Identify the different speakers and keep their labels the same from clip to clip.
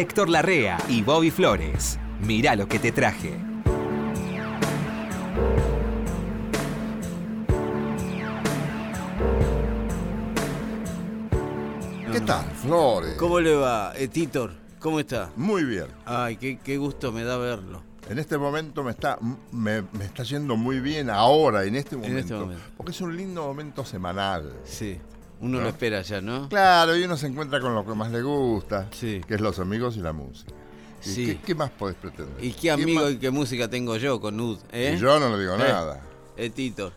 Speaker 1: Héctor Larrea y Bobby Flores. Mirá lo que te traje.
Speaker 2: ¿Qué tal, Flores?
Speaker 3: ¿Cómo le va, eh, Titor? ¿Cómo está?
Speaker 2: Muy bien.
Speaker 3: Ay, qué, qué gusto me da verlo.
Speaker 2: En este momento me está, me, me está yendo muy bien ahora, en este momento.
Speaker 3: este momento.
Speaker 2: Porque es un lindo momento semanal.
Speaker 3: Sí, uno
Speaker 2: ¿No?
Speaker 3: lo espera ya, ¿no?
Speaker 2: Claro, y uno se encuentra con lo que más le gusta,
Speaker 3: Sí.
Speaker 2: que es los amigos y la música. ¿Y
Speaker 3: Sí.
Speaker 2: ¿Qué, qué más podés pretender?
Speaker 3: ¿Y qué amigo y qué música tengo yo con Ud? ¿eh?
Speaker 2: Y yo no le digo
Speaker 3: Eh,
Speaker 2: nada.
Speaker 3: Eh, Titor.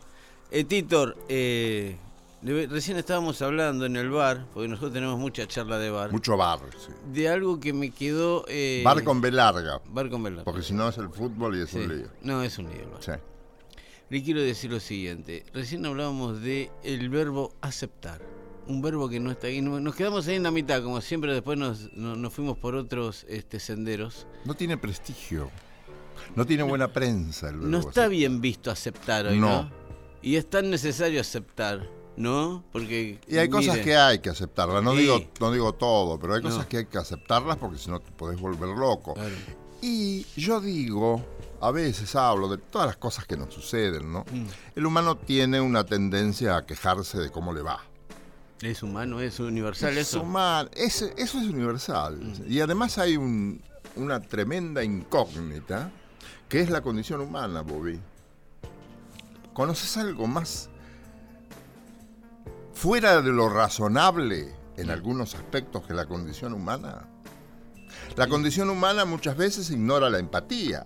Speaker 3: Eh, Titor, eh, recién estábamos hablando en el bar, porque nosotros tenemos mucha charla de bar,
Speaker 2: Mucho bar, sí.
Speaker 3: de algo que me quedó...
Speaker 2: Bar con B larga,
Speaker 3: Bar con
Speaker 2: porque si no es el fútbol y es
Speaker 3: Sí.
Speaker 2: un lío.
Speaker 3: No, es un lío. el bar.
Speaker 2: Sí.
Speaker 3: Le quiero decir lo siguiente. Recién hablábamos de el verbo aceptar. Un verbo que no está ahí. No- Nos quedamos ahí en la mitad, como siempre. Después nos, no- nos fuimos por otros este, senderos.
Speaker 2: No tiene prestigio. No tiene buena prensa el
Speaker 3: No
Speaker 2: verbo
Speaker 3: está
Speaker 2: aceptar.
Speaker 3: bien visto aceptar hoy, ¿no?
Speaker 2: No.
Speaker 3: Y es tan necesario aceptar, ¿no? Porque.
Speaker 2: Y hay cosas que hay que aceptarlas. No, digo, no digo todo, pero hay
Speaker 3: No.
Speaker 2: cosas que hay que aceptarlas porque si no te podés volver loco.
Speaker 3: Claro.
Speaker 2: Y yo digo, a veces hablo de todas las cosas que nos suceden, ¿no?
Speaker 3: Mm.
Speaker 2: El humano tiene una tendencia a quejarse de cómo le va.
Speaker 3: Es humano, es universal
Speaker 2: Es
Speaker 3: eso.
Speaker 2: human- ese- eso es universal. Y además hay un- una tremenda incógnita que es la condición humana, Bobby. ¿Conoces algo más fuera de lo razonable en algunos aspectos que la condición humana? La condición humana muchas veces ignora la empatía.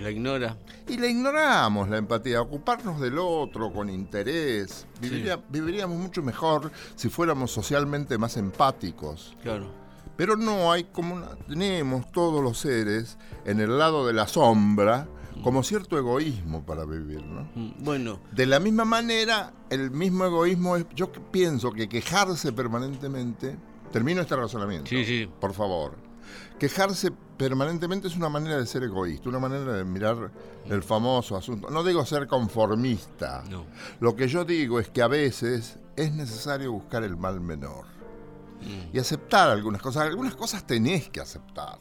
Speaker 3: La ignora.
Speaker 2: Y la ignoramos, la empatía, ocuparnos del otro con interés. Viviría- Viviríamos mucho mejor si fuéramos socialmente más empáticos.
Speaker 3: Claro.
Speaker 2: Pero no hay como una- tenemos todos los seres en el lado de la sombra como cierto egoísmo para vivir, ¿no?
Speaker 3: Mm, Bueno,
Speaker 2: De la misma manera, el mismo egoísmo es, yo pienso que quejarse permanentemente, termino este razonamiento,
Speaker 3: Sí, sí.
Speaker 2: por favor, quejarse permanentemente es una manera de ser egoísta, una manera de mirar el famoso asunto, no digo ser conformista,
Speaker 3: no.
Speaker 2: lo que yo digo es que a veces es necesario buscar el mal menor
Speaker 3: Mm.
Speaker 2: y aceptar algunas cosas, algunas cosas tenés que aceptar.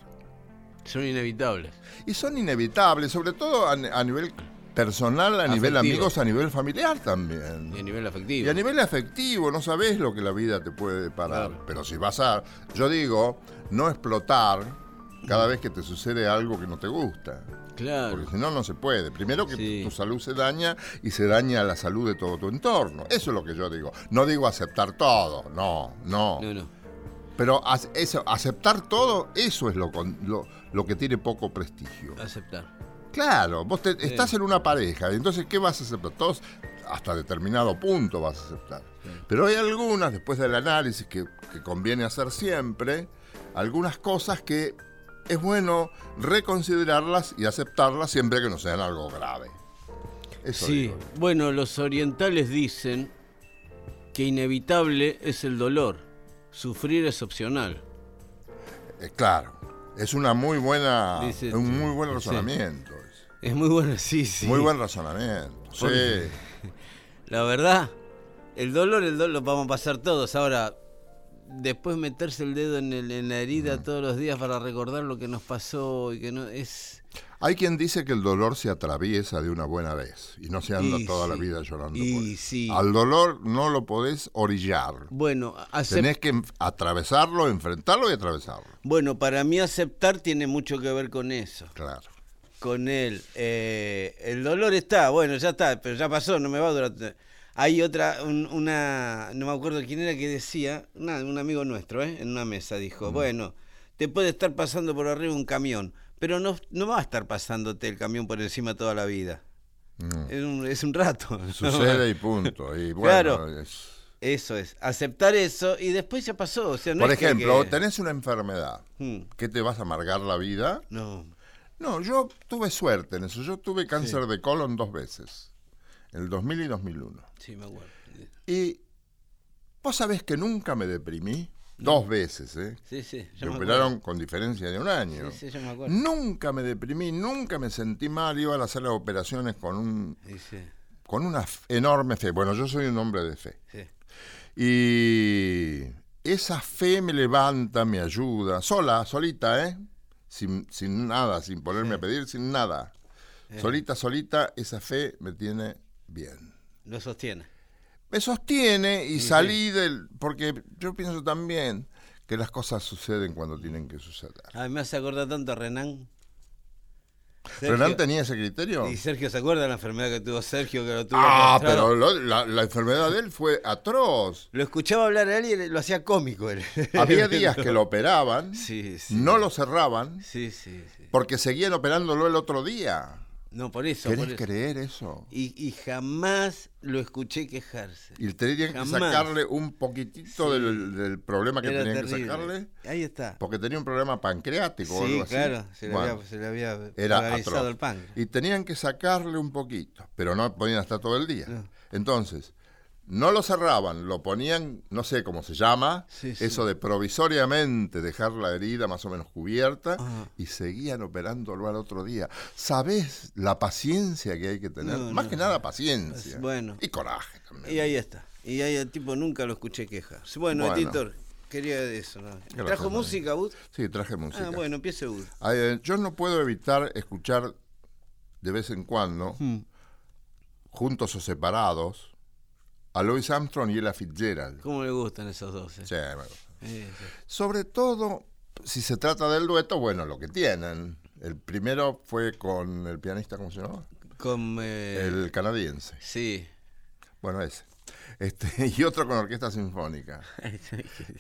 Speaker 3: Son inevitables.
Speaker 2: Y son inevitables, sobre todo a, a nivel personal, a nivel amigos, a nivel familiar también.
Speaker 3: Y a nivel afectivo.
Speaker 2: Y a nivel afectivo, no sabes lo que la vida te puede.
Speaker 3: Claro.
Speaker 2: Pero si vas a, yo digo, no explotar cada vez que te sucede algo que no te gusta.
Speaker 3: Claro.
Speaker 2: Porque si no, no se puede. Primero que
Speaker 3: Sí.
Speaker 2: tu salud se daña y se daña la salud de todo tu entorno. Eso es lo que yo digo. No digo aceptar todo, no, no.
Speaker 3: No, no.
Speaker 2: Pero eso, aceptar todo, eso es lo, lo, lo que tiene poco prestigio.
Speaker 3: Aceptar.
Speaker 2: Claro, vos te- estás en una pareja, entonces ¿qué vas a aceptar? Todos hasta determinado punto vas a aceptar. Pero hay algunas, después del análisis que, que conviene hacer siempre, algunas cosas que es bueno reconsiderarlas y aceptarlas siempre que no sean algo grave. Eso
Speaker 3: Sí,
Speaker 2: digo.
Speaker 3: bueno, los orientales dicen que inevitable es el dolor. Sufrir es opcional.
Speaker 2: Eh, claro, es una muy buena,
Speaker 3: Dice-
Speaker 2: un muy buen razonamiento. es.
Speaker 3: Es muy bueno, sí, sí.
Speaker 2: Muy buen razonamiento. Sí.
Speaker 3: La verdad, el dolor, el dolor lo vamos a pasar todos. Ahora, después meterse el dedo en, el- en la herida
Speaker 2: Mm.
Speaker 3: todos los días para recordar lo que nos pasó y que no es...
Speaker 2: Hay quien dice que el dolor se atraviesa de una buena vez y no se anda
Speaker 3: Y
Speaker 2: toda la vida llorando.
Speaker 3: y
Speaker 2: por él.
Speaker 3: sí.
Speaker 2: Al dolor no lo podés orillar.
Speaker 3: Bueno,
Speaker 2: Tenés que atravesarlo, enfrentarlo y atravesarlo.
Speaker 3: bueno, para mí aceptar tiene mucho que ver con eso.
Speaker 2: Claro.
Speaker 3: con él. eh, el dolor está, bueno, ya está, pero ya pasó, no me va a durar. Hay otra, un- una, no me acuerdo quién era que decía, una- un amigo nuestro, ¿eh? en una mesa, dijo, bueno, te puede estar pasando por arriba un camión, pero no, no va a estar pasándote el camión por encima toda la vida.
Speaker 2: Mm.
Speaker 3: Es, un, es un rato.
Speaker 2: Sucede y punto. Y bueno,
Speaker 3: Claro.
Speaker 2: es-
Speaker 3: Eso es, aceptar eso y después ya pasó. O sea, no
Speaker 2: Por ejemplo,
Speaker 3: que-
Speaker 2: tenés una enfermedad.
Speaker 3: Hmm,
Speaker 2: ¿Qué te vas a amargar la vida?
Speaker 3: No,
Speaker 2: No, yo tuve suerte en eso. Yo tuve cáncer de colon dos veces. En el 2000 y 2001.
Speaker 3: sí, me acuerdo.
Speaker 2: Y vos sabés que nunca me deprimí. Dos veces, ¿eh?
Speaker 3: Sí, sí,
Speaker 2: Me
Speaker 3: yo me
Speaker 2: operaron con diferencia de un año.
Speaker 3: Sí, sí, yo me acuerdo.
Speaker 2: Nunca me deprimí, nunca me sentí mal. Iba a hacer las operaciones con, un,
Speaker 3: Sí, sí,
Speaker 2: con una enorme fe. Bueno, yo soy un hombre de fe.
Speaker 3: sí.
Speaker 2: Y, esa fe me levanta, me ayuda, sola, solita, ¿eh? Sin, sin nada, sin ponerme a pedir, sin nada. Solita, solita, esa fe me tiene bien.
Speaker 3: Lo sostiene.
Speaker 2: Me sostiene y salí del... Porque yo pienso también que las cosas suceden cuando tienen que suceder.
Speaker 3: A mí me hace acordar tanto a Renan.
Speaker 2: ¿Renan tenía ese criterio?
Speaker 3: Y Sergio se acuerda de la enfermedad que tuvo Sergio, que lo tuvo.
Speaker 2: Ah, pero lo- la, la enfermedad de él fue atroz.
Speaker 3: Lo escuchaba hablar a él y lo hacía cómico él.
Speaker 2: Había días que lo operaban,
Speaker 3: Sí, sí.
Speaker 2: no lo cerraban,
Speaker 3: sí.
Speaker 2: porque seguían operándolo el otro día.
Speaker 3: No, por eso.
Speaker 2: ¿Querés
Speaker 3: por eso.
Speaker 2: creer eso?
Speaker 3: Y, y jamás lo escuché quejarse.
Speaker 2: Y tenían que sacarle un poquitito
Speaker 3: Sí.
Speaker 2: del, del problema que
Speaker 3: Era
Speaker 2: tenían que sacarle,
Speaker 3: Ahí está.
Speaker 2: porque tenía un problema pancreático o
Speaker 3: Sí,
Speaker 2: algo así.
Speaker 3: claro. Se le
Speaker 2: Bueno,
Speaker 3: había, se le había
Speaker 2: era atroz.
Speaker 3: el páncreas.
Speaker 2: Y tenían que sacarle un poquito, pero no podían estar todo el día.
Speaker 3: No.
Speaker 2: Entonces, no lo cerraban, lo ponían, no sé cómo se llama,
Speaker 3: Sí, sí.
Speaker 2: eso de provisoriamente dejar la herida más o menos cubierta y seguían operándolo al otro día. ¿Sabés la paciencia que hay que tener?
Speaker 3: No,
Speaker 2: más
Speaker 3: no.
Speaker 2: que nada paciencia.
Speaker 3: Bueno.
Speaker 2: Y coraje también.
Speaker 3: Y ahí está. Y ahí el tipo nunca lo escuché quejar. Bueno,
Speaker 2: Bueno.
Speaker 3: editor, quería eso. ¿no? ¿Trajo música, Bud?
Speaker 2: Sí, traje música.
Speaker 3: Ah, bueno, empiece Bud.
Speaker 2: Eh, yo no puedo evitar escuchar de vez en cuando,
Speaker 3: Hmm.
Speaker 2: juntos o separados, a Louis Armstrong y Ella Fitzgerald.
Speaker 3: ¿Cómo le gustan esos dos? eh?
Speaker 2: Sí, me gusta.
Speaker 3: Eh, sí.
Speaker 2: Sobre todo, si se trata del dueto, bueno, lo que tienen. El primero fue con el pianista, ¿cómo se llama?
Speaker 3: Con. eh,
Speaker 2: El canadiense.
Speaker 3: Sí.
Speaker 2: Bueno, ese. Este, y otro con orquesta sinfónica.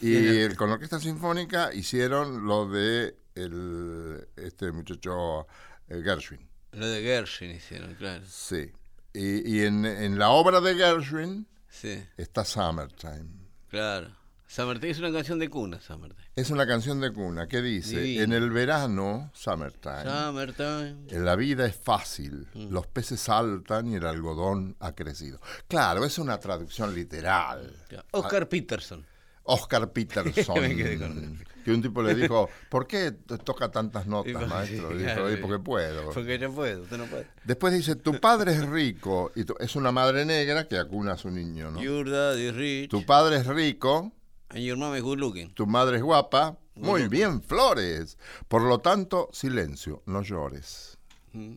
Speaker 2: Y el, con orquesta sinfónica hicieron lo de el, este muchacho eh, Gershwin.
Speaker 3: Lo de Gershwin hicieron, claro.
Speaker 2: Sí. Y, y en, en la obra de Gershwin
Speaker 3: Sí,
Speaker 2: está Summertime.
Speaker 3: claro. Summertime es una canción de cuna, Summertime.
Speaker 2: Es una canción de cuna que dice,
Speaker 3: Divino.
Speaker 2: en el verano, Summertime,
Speaker 3: Summertime.
Speaker 2: en la vida es fácil,
Speaker 3: Mm.
Speaker 2: los peces saltan y el algodón ha crecido. Claro, es una traducción literal.
Speaker 3: Oscar Peterson.
Speaker 2: Oscar Peterson, que un tipo le dijo, ¿por qué toca tantas notas, maestro? Dijo,
Speaker 3: claro,
Speaker 2: "Y porque puedo.
Speaker 3: Porque no puedo, usted no puede.
Speaker 2: Después dice, tu padre es rico, y tu- es una madre negra que acuna a su niño, ¿no?
Speaker 3: Your daddy is rich
Speaker 2: Tu padre es rico,
Speaker 3: and your mom is good looking.
Speaker 2: tu madre es guapa. Muy bien, Flores. Por lo tanto, silencio, no llores.
Speaker 3: Mm.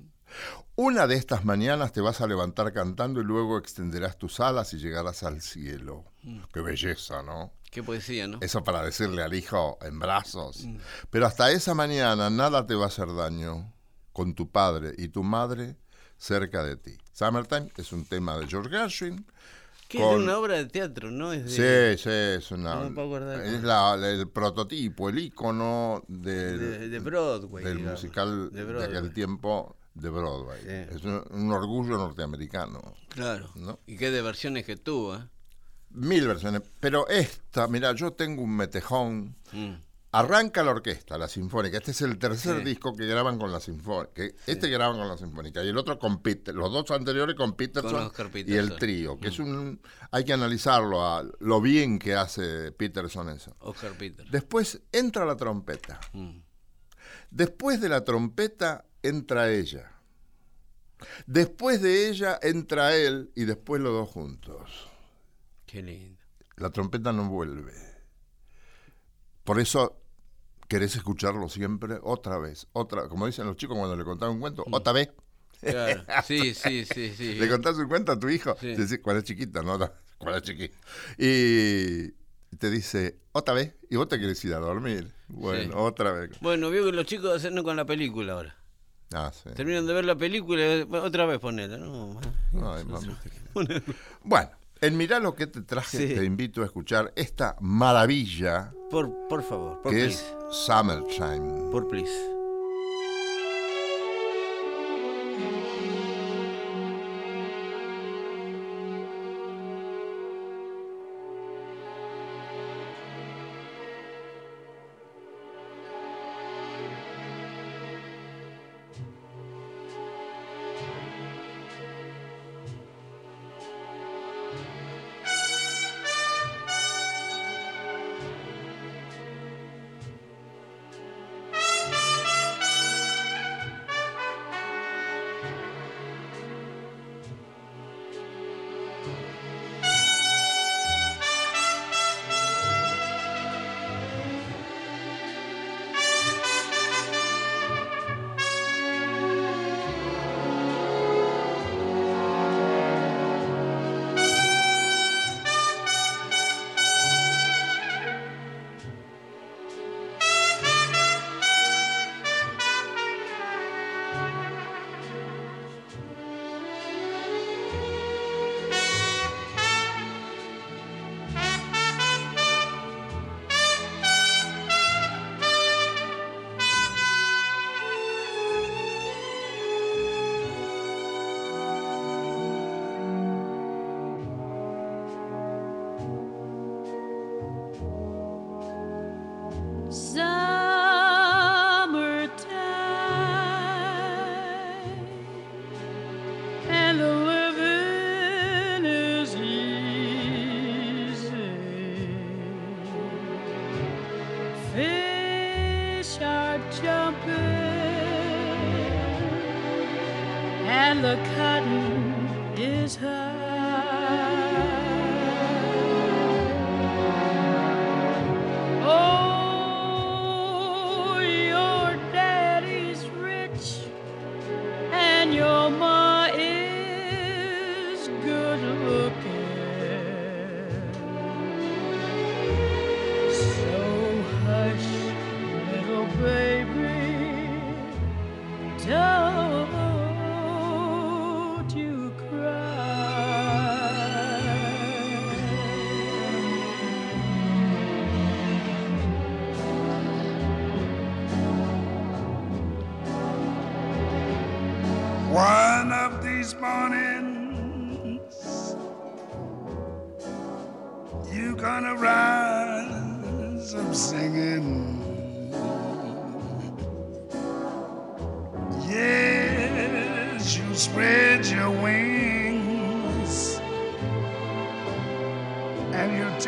Speaker 2: Una de estas mañanas te vas a levantar cantando y luego extenderás tus alas y llegarás al cielo.
Speaker 3: Mm.
Speaker 2: Qué belleza, ¿no?
Speaker 3: Qué poesía, ¿no?
Speaker 2: Eso para decirle al hijo en brazos.
Speaker 3: Mm.
Speaker 2: Pero hasta esa mañana nada te va a hacer daño con tu padre y tu madre cerca de ti. Summertime es un tema de George Gershwin.
Speaker 3: Que
Speaker 2: con-
Speaker 3: es una obra de teatro, ¿no? Es de,
Speaker 2: Sí, sí, es una.
Speaker 3: No me puedo acordar
Speaker 2: es la- la- el prototipo, el icono del,
Speaker 3: de, de Broadway.
Speaker 2: del
Speaker 3: digamos.
Speaker 2: musical
Speaker 3: De
Speaker 2: de,
Speaker 3: Broadway.
Speaker 2: aquel tiempo de Broadway.
Speaker 3: Sí.
Speaker 2: Es un, un orgullo norteamericano.
Speaker 3: Claro.
Speaker 2: ¿no?
Speaker 3: Y qué de versiones que tuvo, ¿eh?
Speaker 2: Mil versiones. Pero esta, mira, yo tengo un metejón.
Speaker 3: Mm.
Speaker 2: Arranca la orquesta, la sinfónica. Este es el tercer
Speaker 3: Sí.
Speaker 2: disco que graban con la sinfónica. Este graban con la sinfónica y el otro con Peter. Los dos anteriores con Peterson,
Speaker 3: Con
Speaker 2: y el.
Speaker 3: Mm.
Speaker 2: trío. Que es un. Hay que analizarlo a lo bien que hace Peterson eso.
Speaker 3: Oscar Peter.
Speaker 2: Después entra la trompeta.
Speaker 3: Mm.
Speaker 2: Después de la trompeta entra ella. Después de ella entra él y después los dos juntos.
Speaker 3: Qué lindo.
Speaker 2: La trompeta no vuelve. Por eso querés escucharlo siempre otra vez, otra, como dicen los chicos cuando le contaban un cuento,
Speaker 3: Mm.
Speaker 2: otra vez.
Speaker 3: Claro. Sí, sí, sí, sí.
Speaker 2: Le contás un cuento a tu hijo,
Speaker 3: Sí.
Speaker 2: decís, cuando es chiquita, ¿no? Cuando es chiquita. Y te dice, otra vez, y vos te querés ir a dormir. Bueno,
Speaker 3: Sí.
Speaker 2: otra vez.
Speaker 3: Bueno, vio que los chicos hacen con la película ahora.
Speaker 2: Ah, sí.
Speaker 3: Terminan de ver la película otra vez ponela, ¿no?
Speaker 2: Ay, mamá. Bueno, en Mirá lo que te traje,
Speaker 3: Sí.
Speaker 2: te invito a escuchar esta maravilla
Speaker 3: Por, por favor, por
Speaker 2: que
Speaker 3: please.
Speaker 2: es Summertime.
Speaker 3: Por please.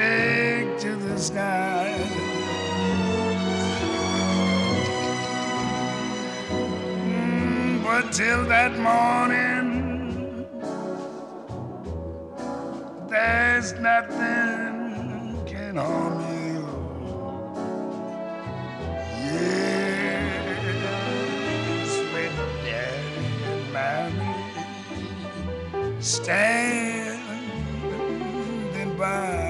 Speaker 4: And
Speaker 5: to the sky. Mm, But till that morning, there's nothing can harm you. Yes, with daddy and mommy standing by.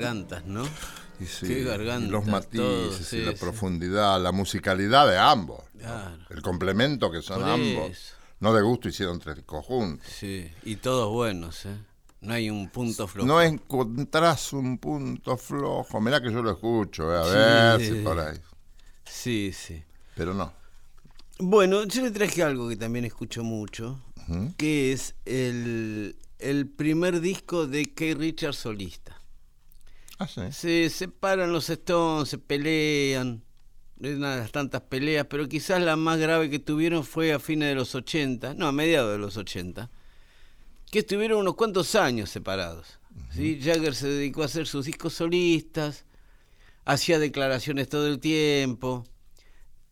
Speaker 3: Gargantas, ¿no?
Speaker 2: Y sí,
Speaker 3: Qué garganta,
Speaker 2: y los matices
Speaker 3: todo,
Speaker 2: y la
Speaker 3: sí.
Speaker 2: profundidad, la musicalidad de ambos. ¿no?
Speaker 3: Claro.
Speaker 2: El complemento que son
Speaker 3: Por
Speaker 2: ambos.
Speaker 3: eso.
Speaker 2: No de gusto hicieron tres conjuntos.
Speaker 3: Sí, y todos buenos, ¿eh? No hay un punto flojo.
Speaker 2: No encontrás un punto flojo. Mirá que yo lo escucho, eh, a ver si por ahí.
Speaker 3: Sí, sí.
Speaker 2: Pero no.
Speaker 3: Bueno, yo le traje algo que también escucho mucho, que es el, el primer disco de Kay Richards solista.
Speaker 2: Ah, sí.
Speaker 3: Se separan los Stones, se pelean, es una de las tantas peleas, pero quizás la más grave que tuvieron fue a fines de los 80, no, a mediados de los 80, que estuvieron unos cuantos años separados. ¿sí? Jagger se dedicó a hacer sus discos solistas, hacía declaraciones todo el tiempo,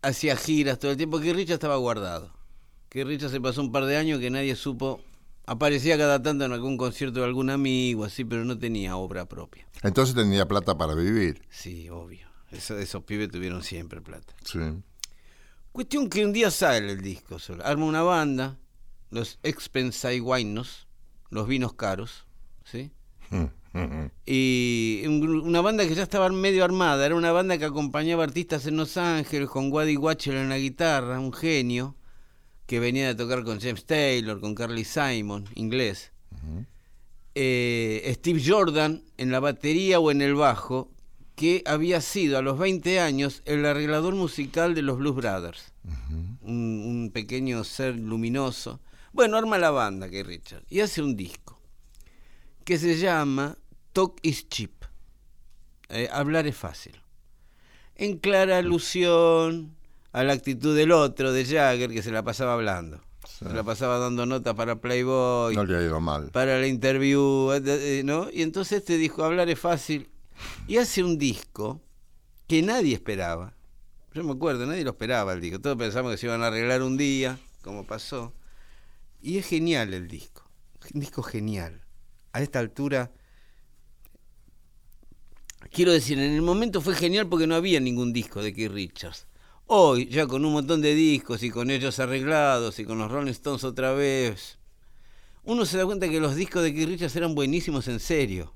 Speaker 3: hacía giras todo el tiempo, que Richard estaba guardado. Que Richard se pasó un par de años que nadie supo, aparecía cada tanto en algún concierto de algún amigo, así, pero no tenía obra propia.
Speaker 2: Entonces tenía plata para vivir.
Speaker 3: Sí, obvio. Eso- esos pibes tuvieron siempre plata.
Speaker 2: Sí.
Speaker 3: Cuestión que un día sale el disco solo. Arma una banda, los Expensai Winos, los vinos caros, ¿sí? Y una banda que ya estaba medio armada, era una banda que acompañaba artistas en Los Ángeles, con Waddy Watcher en la guitarra, un genio, que venía de tocar con James Taylor, con Carly Simon, inglés. Eh, Steve Jordan en la batería o en el bajo, que había sido a los 20 años el arreglador musical de los Blues Brothers. un, un pequeño ser luminoso. Bueno, arma la banda que Richard y hace un disco que se llama Talk is Cheap. Eh, hablar es fácil. En clara alusión a la actitud del otro, de Jagger, que se la pasaba hablando. Se la pasaba dando notas para Playboy
Speaker 2: No le ha ido mal.
Speaker 3: para la interview, eh, eh, ¿no? Y entonces te dijo, hablar es fácil. Y hace un disco que nadie esperaba. Yo me acuerdo, nadie lo esperaba el disco. Todos pensamos que se iban a arreglar un día, como pasó. Y es genial el disco. Un disco genial. A esta altura, quiero decir, en el momento fue genial porque no había ningún disco de Keith Richards. Hoy, ya con un montón de discos y con ellos arreglados y con los Rolling Stones otra vez, uno se da cuenta que los discos de Keith Richards eran buenísimos en serio,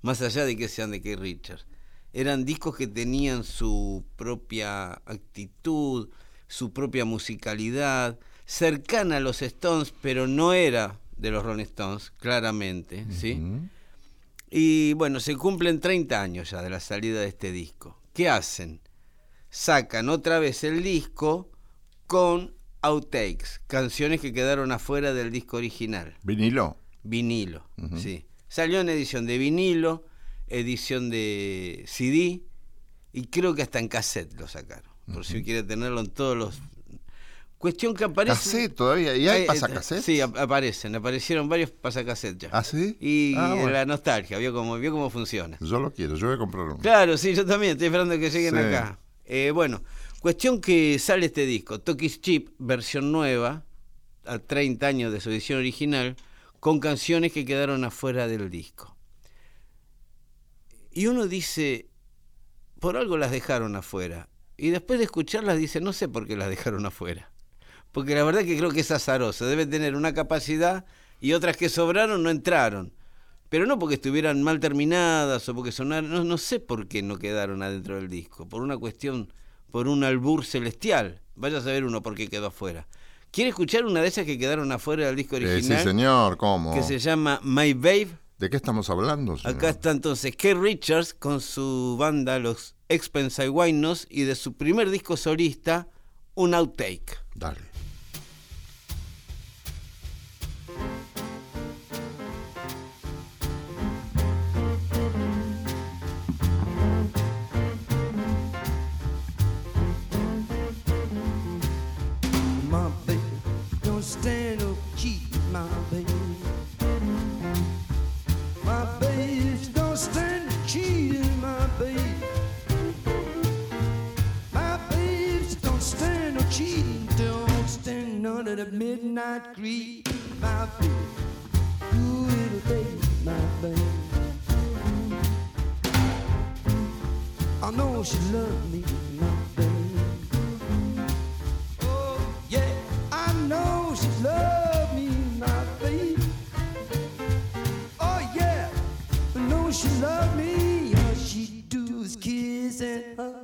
Speaker 3: más allá de que sean de Keith Richards. Eran discos que tenían su propia actitud, su propia musicalidad, cercana a los Stones, pero no era de los Rolling Stones, claramente, ¿sí? Y bueno, se cumplen 30 años ya de la salida de este disco. ¿Qué hacen? Sacan otra vez el disco con outtakes, canciones que quedaron afuera del disco original,
Speaker 2: Vinilo.
Speaker 3: vinilo, sí. Salió en edición de vinilo, edición de CD y creo que hasta en cassette lo sacaron, por si quiere tenerlo en todos los... Cuestión que aparece...
Speaker 2: Cassette todavía. ¿Y hay
Speaker 3: Eh,
Speaker 2: pasacassettes?
Speaker 3: Sí, ap- aparecen, aparecieron varios pasacassettes ya.
Speaker 2: ¿Ah, sí?
Speaker 3: Y
Speaker 2: Ah, bueno.
Speaker 3: la nostalgia, vio cómo, vio cómo funciona.
Speaker 2: Yo lo quiero, yo voy a comprar uno.
Speaker 3: Claro, sí, yo también, estoy esperando que lleguen
Speaker 2: Sí.
Speaker 3: acá. Eh, bueno, cuestión que sale este disco, Toki's Chip, versión nueva, a 30 años de su edición original, con canciones que quedaron afuera del disco. Y uno dice, por algo las dejaron afuera. Y después de escucharlas dice, no sé por qué las dejaron afuera. Porque la verdad que creo que es azaroso, debe tener una capacidad y otras que sobraron no entraron. Pero no porque estuvieran mal terminadas o porque sonaran, no, no sé por qué no quedaron adentro del disco, por una cuestión, por un albur celestial. Vaya a saber uno por qué quedó afuera. ¿Quiere escuchar una de esas que quedaron afuera del disco
Speaker 2: Eh,
Speaker 3: original?
Speaker 2: sí, señor, ¿cómo?
Speaker 3: Que se llama My Babe.
Speaker 2: ¿De qué estamos hablando, señor?
Speaker 3: Acá está entonces Keith Richards con su banda Los Expense Wainos y de su primer disco solista, un outtake.
Speaker 2: Dale.
Speaker 6: The midnight creed, my baby. Ooh, little baby, my baby. I know she loved me, my baby. Oh, yeah, I know she loved me, my baby. Oh, yeah, I know she loved me. All she do is kiss and hug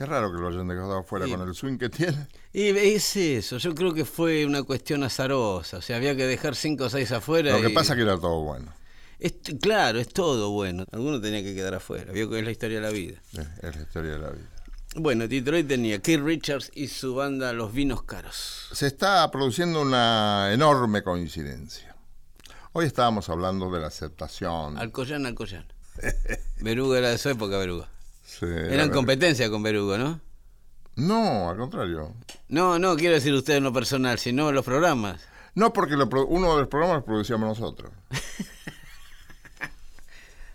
Speaker 2: Qué raro que lo hayan dejado afuera con el swing que tiene.
Speaker 3: Y es eso, yo creo que fue una cuestión azarosa, o sea, había que dejar cinco o seis afuera.
Speaker 2: Lo que
Speaker 3: y-
Speaker 2: pasa es que era todo bueno.
Speaker 3: Es- claro, es todo bueno. Alguno tenía que quedar afuera, vio que es la historia de la vida.
Speaker 2: Es, es la historia de la vida.
Speaker 3: Bueno, Detroit tenía Keith Richards y su banda Los Vinos Caros.
Speaker 2: Se está produciendo una enorme coincidencia. Hoy estábamos hablando de la aceptación.
Speaker 3: Alcoyán, Alcoyán. Berugo era de su época, Berugo.
Speaker 2: Sí,
Speaker 3: Era
Speaker 2: la
Speaker 3: en
Speaker 2: verdad.
Speaker 3: competencia con Berugo, ¿no?
Speaker 2: No, al contrario.
Speaker 3: No, no quiero decir usted en lo personal, sino los programas.
Speaker 2: No, porque lo uno de los programas lo producíamos nosotros.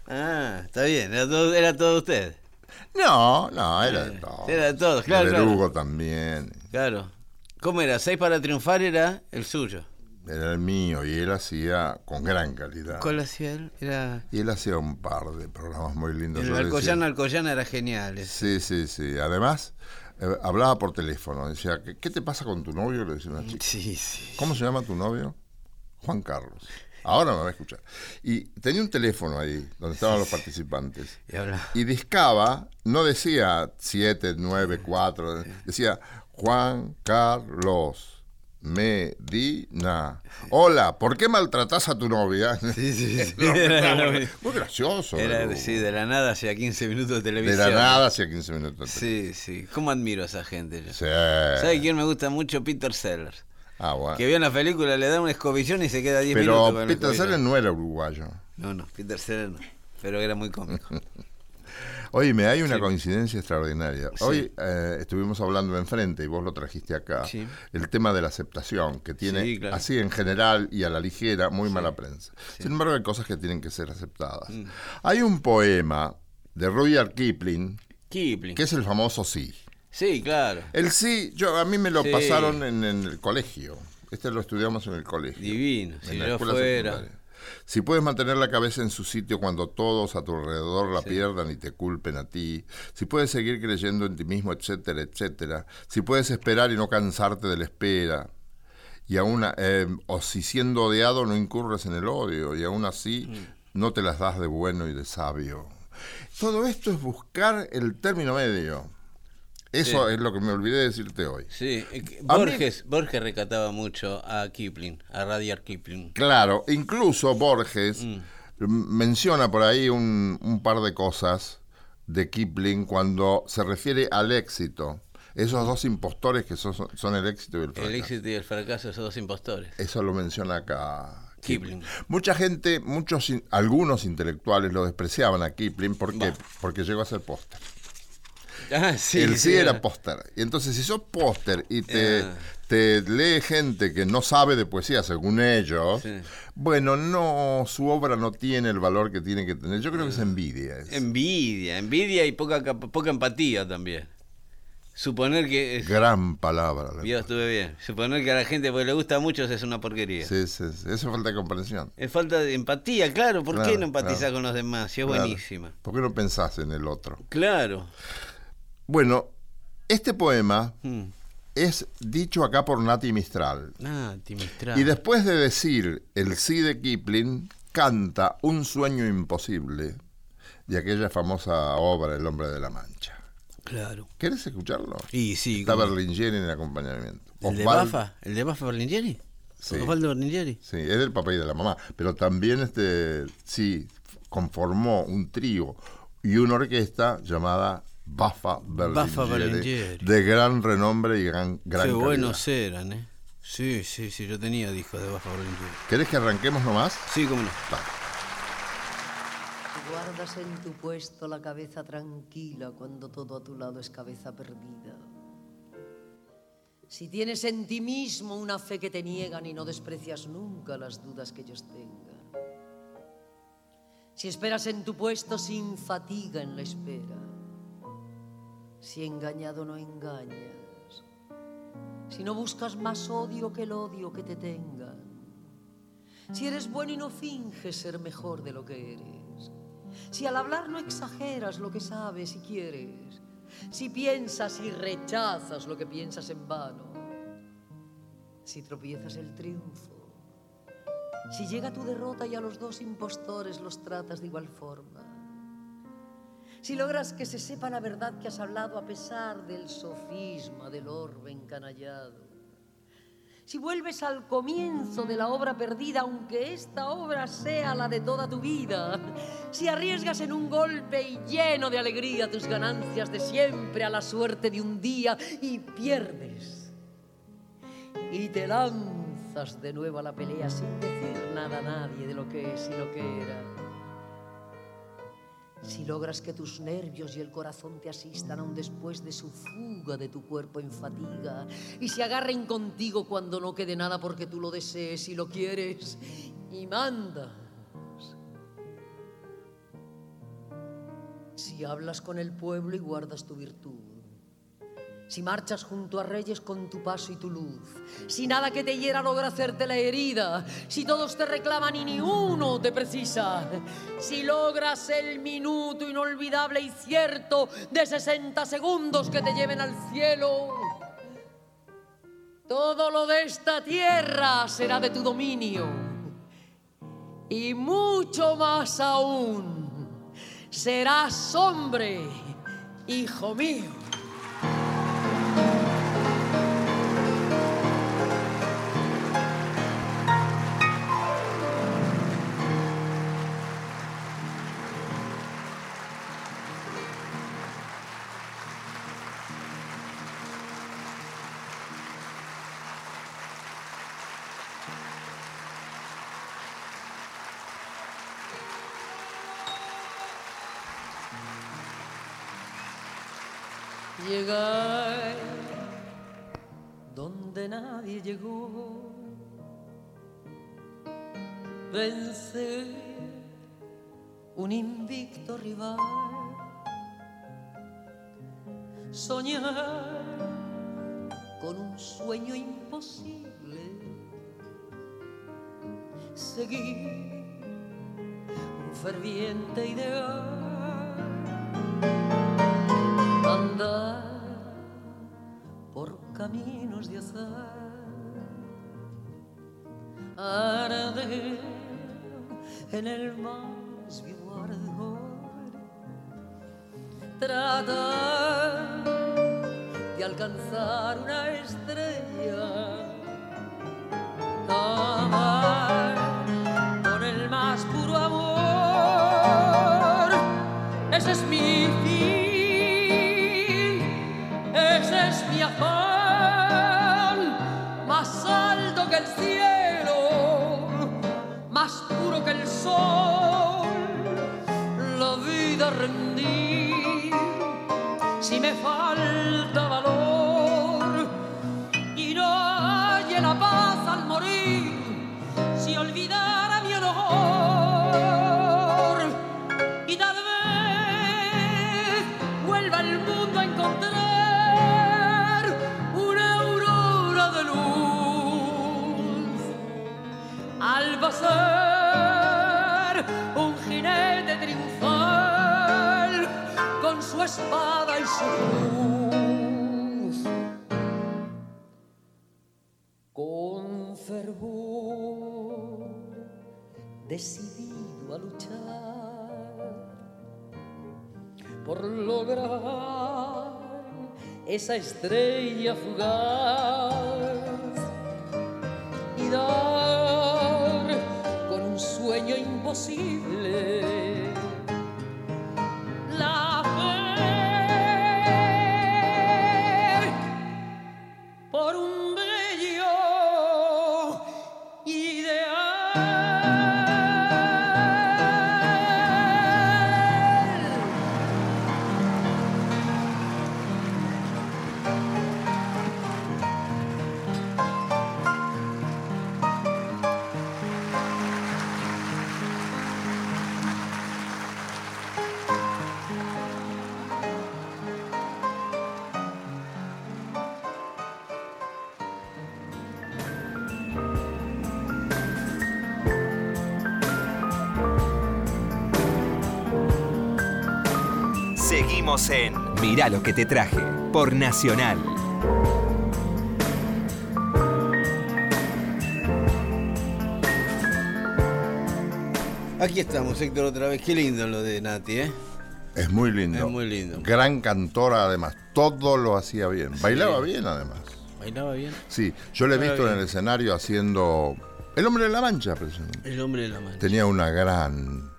Speaker 3: Ah, está bien, era todo, era todo usted.
Speaker 2: No, no, era de todo.
Speaker 3: Eh, era de todos, claro.
Speaker 2: Hugo también.
Speaker 3: Claro. ¿Cómo era? Seis para triunfar era el suyo.
Speaker 2: Era el mío y él hacía con gran calidad.
Speaker 3: ¿Cuál hacía él? Era.
Speaker 2: Y él hacía un par de programas muy lindos.
Speaker 3: El Alcoyán, Alcoyán era genial. ese.
Speaker 2: Sí, sí, sí. Además, eh, hablaba por teléfono. Decía, ¿qué, qué te pasa con tu novio? Le decía una chica.
Speaker 3: Sí, sí.
Speaker 2: ¿Cómo se llama tu novio? Juan Carlos. Ahora me va a escuchar. Y tenía un teléfono ahí, donde estaban los participantes.
Speaker 3: Y hablaba.
Speaker 2: Y discaba, no decía 7, 9, 4, decía Juan Carlos Medina. Hola, ¿por qué maltratás a tu novia?
Speaker 3: Sí, sí, sí.
Speaker 2: No,
Speaker 3: Era,
Speaker 2: no,
Speaker 3: era-
Speaker 2: muy gracioso.
Speaker 3: era, sí, de la nada hacía 15 minutos de
Speaker 2: de
Speaker 3: televisión.
Speaker 2: la nada hacía 15 minutos.
Speaker 3: Sí, sí. ¿Cómo admiro a esa gente? yo?
Speaker 2: Sí.
Speaker 3: ¿Sabe quién me gusta mucho? Peter Sellers.
Speaker 2: Ah, bueno.
Speaker 3: Que vio en la película, le da una escobillón y se queda 10 minutos.
Speaker 2: Pero Peter. Sellers no era uruguayo.
Speaker 3: No, no, Peter Sellers no. Pero era muy cómico.
Speaker 2: Oíme, hay una
Speaker 3: Sí.
Speaker 2: coincidencia extraordinaria.
Speaker 3: Sí.
Speaker 2: Hoy eh, estuvimos hablando enfrente y vos lo trajiste acá.
Speaker 3: Sí.
Speaker 2: El tema de la aceptación, que tiene
Speaker 3: claro.
Speaker 2: así en general y a la ligera muy mala prensa. Sin embargo, hay cosas que tienen que ser aceptadas.
Speaker 3: Mm.
Speaker 2: Hay un poema de Rudyard Kipling,
Speaker 3: Kipling.
Speaker 2: que es el famoso sí.
Speaker 3: Sí, claro.
Speaker 2: El sí, yo a mí me lo pasaron en, en el colegio. Este lo estudiamos en el colegio.
Speaker 3: Divino.
Speaker 2: en
Speaker 3: Si
Speaker 2: la
Speaker 3: yo fuera.
Speaker 2: secundaria. Si puedes mantener la cabeza en su sitio cuando todos a tu alrededor la pierdan y te culpen a ti, si puedes seguir creyendo en ti mismo, etcétera, etcétera, si puedes esperar y no cansarte de la espera, y aún, eh, o si siendo odiado no incurres en el odio, y aún así
Speaker 3: Mm.
Speaker 2: no te las das de bueno y de sabio. Todo esto es buscar el término medio. Eso
Speaker 3: Sí.
Speaker 2: es lo que me olvidé de decirte hoy.
Speaker 3: Sí, eh,
Speaker 2: mí-
Speaker 3: Borges, Borges recataba mucho a Kipling, a Rudyard Kipling.
Speaker 2: Claro, incluso Borges
Speaker 3: Mm.
Speaker 2: menciona por ahí un, un par de cosas de Kipling cuando se refiere al éxito. Esos dos impostores que son, son el éxito y el fracaso.
Speaker 3: El éxito y el fracaso esos dos impostores.
Speaker 2: Eso lo menciona acá.
Speaker 3: Kipling.
Speaker 2: Mucha gente, muchos, algunos intelectuales lo despreciaban a Kipling porque,
Speaker 3: Va.
Speaker 2: porque llegó a ser póster.
Speaker 3: Ah, sí.
Speaker 2: el sí
Speaker 3: sí,
Speaker 2: era póster. Y entonces, si sos póster y te,
Speaker 3: Ah.
Speaker 2: te lee gente que no sabe de poesía, según ellos,
Speaker 3: Sí.
Speaker 2: bueno, no, su obra no tiene el valor que tiene que tener. Yo creo que es envidia. eso.
Speaker 3: Envidia, envidia y poca, poca empatía también. Suponer que...
Speaker 2: Gran palabra. la-
Speaker 3: Yo estuve bien. Suponer que a la gente porque le gusta mucho es una porquería.
Speaker 2: Sí, sí, sí. Eso es falta de comprensión.
Speaker 3: Es falta de empatía, claro. ¿Por
Speaker 2: Claro,
Speaker 3: qué no empatizar
Speaker 2: claro.
Speaker 3: con los demás? Si es
Speaker 2: Claro.
Speaker 3: buenísima.
Speaker 2: ¿Por qué no pensás en el otro?
Speaker 3: Claro.
Speaker 2: Bueno, este poema
Speaker 3: Mm.
Speaker 2: es dicho acá por Nati Mistral.
Speaker 3: Ah, Timistral.
Speaker 2: Y después de decir el sí de Kipling, canta Un sueño imposible de aquella famosa obra El hombre de la mancha.
Speaker 3: Claro.
Speaker 2: ¿Querés escucharlo?
Speaker 3: Y sí.
Speaker 2: Está
Speaker 3: como-
Speaker 2: Berlingeri en el acompañamiento.
Speaker 3: ¿El de Bafa? ¿El de Bafa Berlingeri?
Speaker 2: Sí.
Speaker 3: Osvaldo Berlingeri.
Speaker 2: Sí, es del papá y de la mamá. Pero también este sí conformó un trío y una orquesta llamada Bafa Berlingeri,
Speaker 3: Bafa Berlingeri.
Speaker 2: de gran renombre y gran, gran
Speaker 3: Qué
Speaker 2: calidad.
Speaker 3: buenos eran, ¿eh? Sí, sí, sí. Yo tenía discos de Bafa Berlingeri.
Speaker 2: ¿Querés que arranquemos nomás?
Speaker 3: Sí, cómo no.
Speaker 7: Guardas en tu puesto la cabeza tranquila cuando todo a tu lado es cabeza perdida. Si tienes en ti mismo una fe que te niegan y no desprecias nunca las dudas que ellos tengan. Si esperas en tu puesto sin fatiga en la espera. Si engañado no engañas. Si no buscas más odio que el odio que te tengan. Si eres bueno y no finges ser mejor de lo que eres. Si al hablar no exageras lo que sabes y quieres. Si piensas y rechazas lo que piensas en vano. Si tropiezas el triunfo. Si llega tu derrota y a los dos impostores los tratas de igual forma. Si logras que se sepa la verdad que has hablado a pesar del sofisma del orbe encanallado. Si vuelves al comienzo de la obra perdida, aunque esta obra sea la de toda tu vida. Si arriesgas en un golpe y lleno de alegría tus ganancias de siempre a la suerte de un día y pierdes. Y te lanzas de nuevo a la pelea sin decir nada a nadie de lo que es y lo que era. Si logras que tus nervios y el corazón te asistan aún después de su fuga de tu cuerpo en fatiga y se agarren contigo cuando no quede nada porque tú lo desees y lo quieres y mandas. Si hablas con el pueblo y guardas tu virtud. Si marchas junto a reyes con tu paso y tu luz, si nada que te hiera logra hacerte la herida, si todos te reclaman y ni uno te precisa, si logras el minuto inolvidable y cierto de 60 segundos que te lleven al cielo, todo lo de esta tierra será de tu dominio y mucho más aún, serás hombre, hijo mío. Nadie llegó, vencer un invicto rival, soñar con un sueño imposible, seguir un ferviente ideal caminos de azar, arder en el más vivo ardor, tratar de alcanzar una estrella, si con fervor decidido a luchar por lograr esa estrella fugaz y dar con un sueño imposible
Speaker 1: Mirá lo que te traje por Nacional.
Speaker 3: Aquí estamos, Héctor, otra vez. Qué lindo lo de Nati, ¿eh?
Speaker 2: Es muy lindo.
Speaker 3: Es muy lindo.
Speaker 2: Gran cantora además. Todo lo hacía bien. Bailaba bien además.
Speaker 3: Bailaba bien.
Speaker 2: Sí, yo le he visto en el escenario haciendo El hombre de la mancha, precisamente.
Speaker 3: El hombre de la mancha.
Speaker 2: Tenía una gran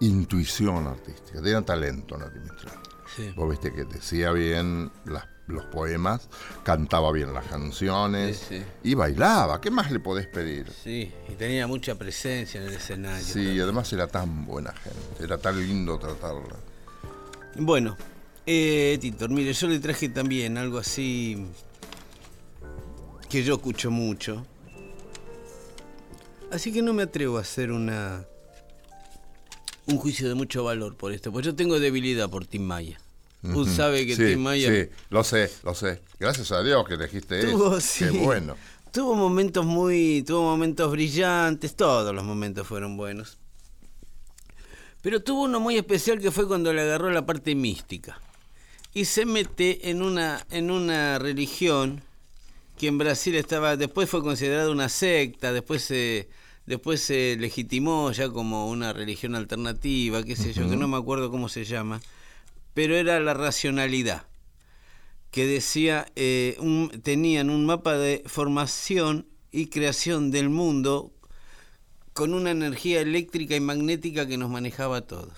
Speaker 2: intuición artística, tenía talento Nati Mistral.
Speaker 3: Sí.
Speaker 2: Vos viste que decía bien las- los poemas, cantaba bien las canciones
Speaker 3: Sí, sí.
Speaker 2: y bailaba. ¿Qué más le podés pedir?
Speaker 3: Sí, y tenía mucha presencia en el escenario.
Speaker 2: Sí, y además era tan buena gente, era tan lindo tratarla.
Speaker 3: Bueno, eh, Titor, mire, yo le traje también algo así que yo escucho mucho. Así que no me atrevo a hacer una un juicio de mucho valor por esto, porque yo tengo debilidad por Tim Maya. Usted sabe que
Speaker 2: sí,
Speaker 3: Tim Maya
Speaker 2: Sí, lo sé, lo sé. Gracias a Dios que elegiste eso.
Speaker 3: sí,
Speaker 2: Qué bueno.
Speaker 3: tuvo momentos muy, tuvo momentos brillantes, todos los momentos fueron buenos. Pero tuvo uno muy especial que fue cuando le agarró la parte mística y se mete en una en una religión que en Brasil estaba después fue considerada una secta, después se después se legitimó ya como una religión alternativa, qué sé yo, que no me acuerdo cómo se llama, pero era la racionalidad que decía eh, un- tenían un mapa de formación y creación del mundo con una energía eléctrica y magnética que nos manejaba a todos.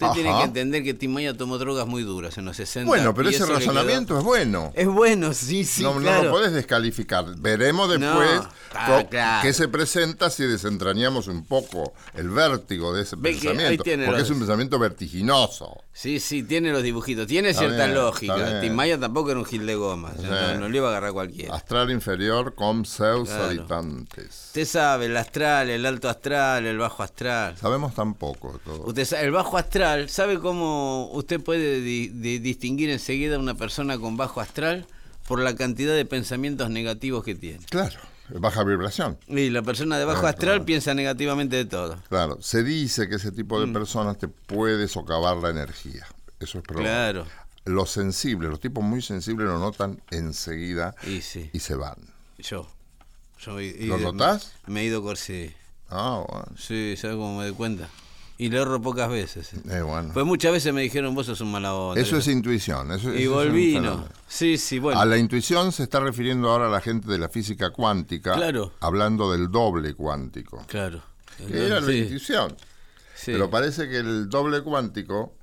Speaker 3: Usted tiene que entender que Tim Maya tomó drogas muy duras en los 60.
Speaker 2: Bueno, pero ese
Speaker 3: quedó-
Speaker 2: razonamiento es bueno.
Speaker 3: Es bueno, sí, sí,
Speaker 2: no, lo podés descalificar. Veremos
Speaker 3: No,
Speaker 2: después
Speaker 3: ah, claro.
Speaker 2: qué se presenta si desentrañamos un poco el vértigo de ese
Speaker 3: Ve
Speaker 2: pensamiento. Porque
Speaker 3: los-
Speaker 2: es un pensamiento vertiginoso.
Speaker 3: Sí, sí, tiene los dibujitos. Tiene
Speaker 2: Está
Speaker 3: cierta
Speaker 2: bien,
Speaker 3: lógica.
Speaker 2: está bien.
Speaker 3: Tim Maya tampoco era un gil de goma.
Speaker 2: Sí.
Speaker 3: No, no le iba a agarrar cualquiera.
Speaker 2: Astral inferior con
Speaker 3: Claro.
Speaker 2: habitantes.
Speaker 3: Usted sabe, el astral, el alto astral, el bajo astral.
Speaker 2: Sabemos tan poco de todo.
Speaker 3: Usted sabe, el bajo astral, ¿sabe cómo usted puede di- di- distinguir enseguida a una persona con bajo astral? Por la cantidad de pensamientos negativos que tiene.
Speaker 2: Claro, baja vibración.
Speaker 3: Y la persona de bajo
Speaker 2: Ah,
Speaker 3: astral
Speaker 2: claro.
Speaker 3: piensa negativamente de todo.
Speaker 2: Claro, se dice que ese tipo de
Speaker 3: Mm.
Speaker 2: personas te puede socavar la energía. Eso es probable.
Speaker 3: Claro.
Speaker 2: Los sensibles, los tipos muy sensibles lo notan enseguida
Speaker 3: Y sí,
Speaker 2: y se van.
Speaker 3: yo. yo y- y-
Speaker 2: ¿Lo notás?
Speaker 3: Me he ido por sí.
Speaker 2: Ah, bueno.
Speaker 3: Sí, ¿sabes cómo me doy cuenta? Y le erro pocas veces. eh.
Speaker 2: Bueno.
Speaker 3: Pues muchas veces me dijeron, vos sos un mala onda.
Speaker 2: Eso es intuición. Eso,
Speaker 3: Y
Speaker 2: eso es un
Speaker 3: volví, no. Sí, sí, bueno.
Speaker 2: A la intuición se está refiriendo ahora la gente de la física cuántica,
Speaker 3: Claro.
Speaker 2: hablando del doble cuántico.
Speaker 3: Claro.
Speaker 2: Que era la intuición.
Speaker 3: sí.
Speaker 2: Pero parece que el doble cuántico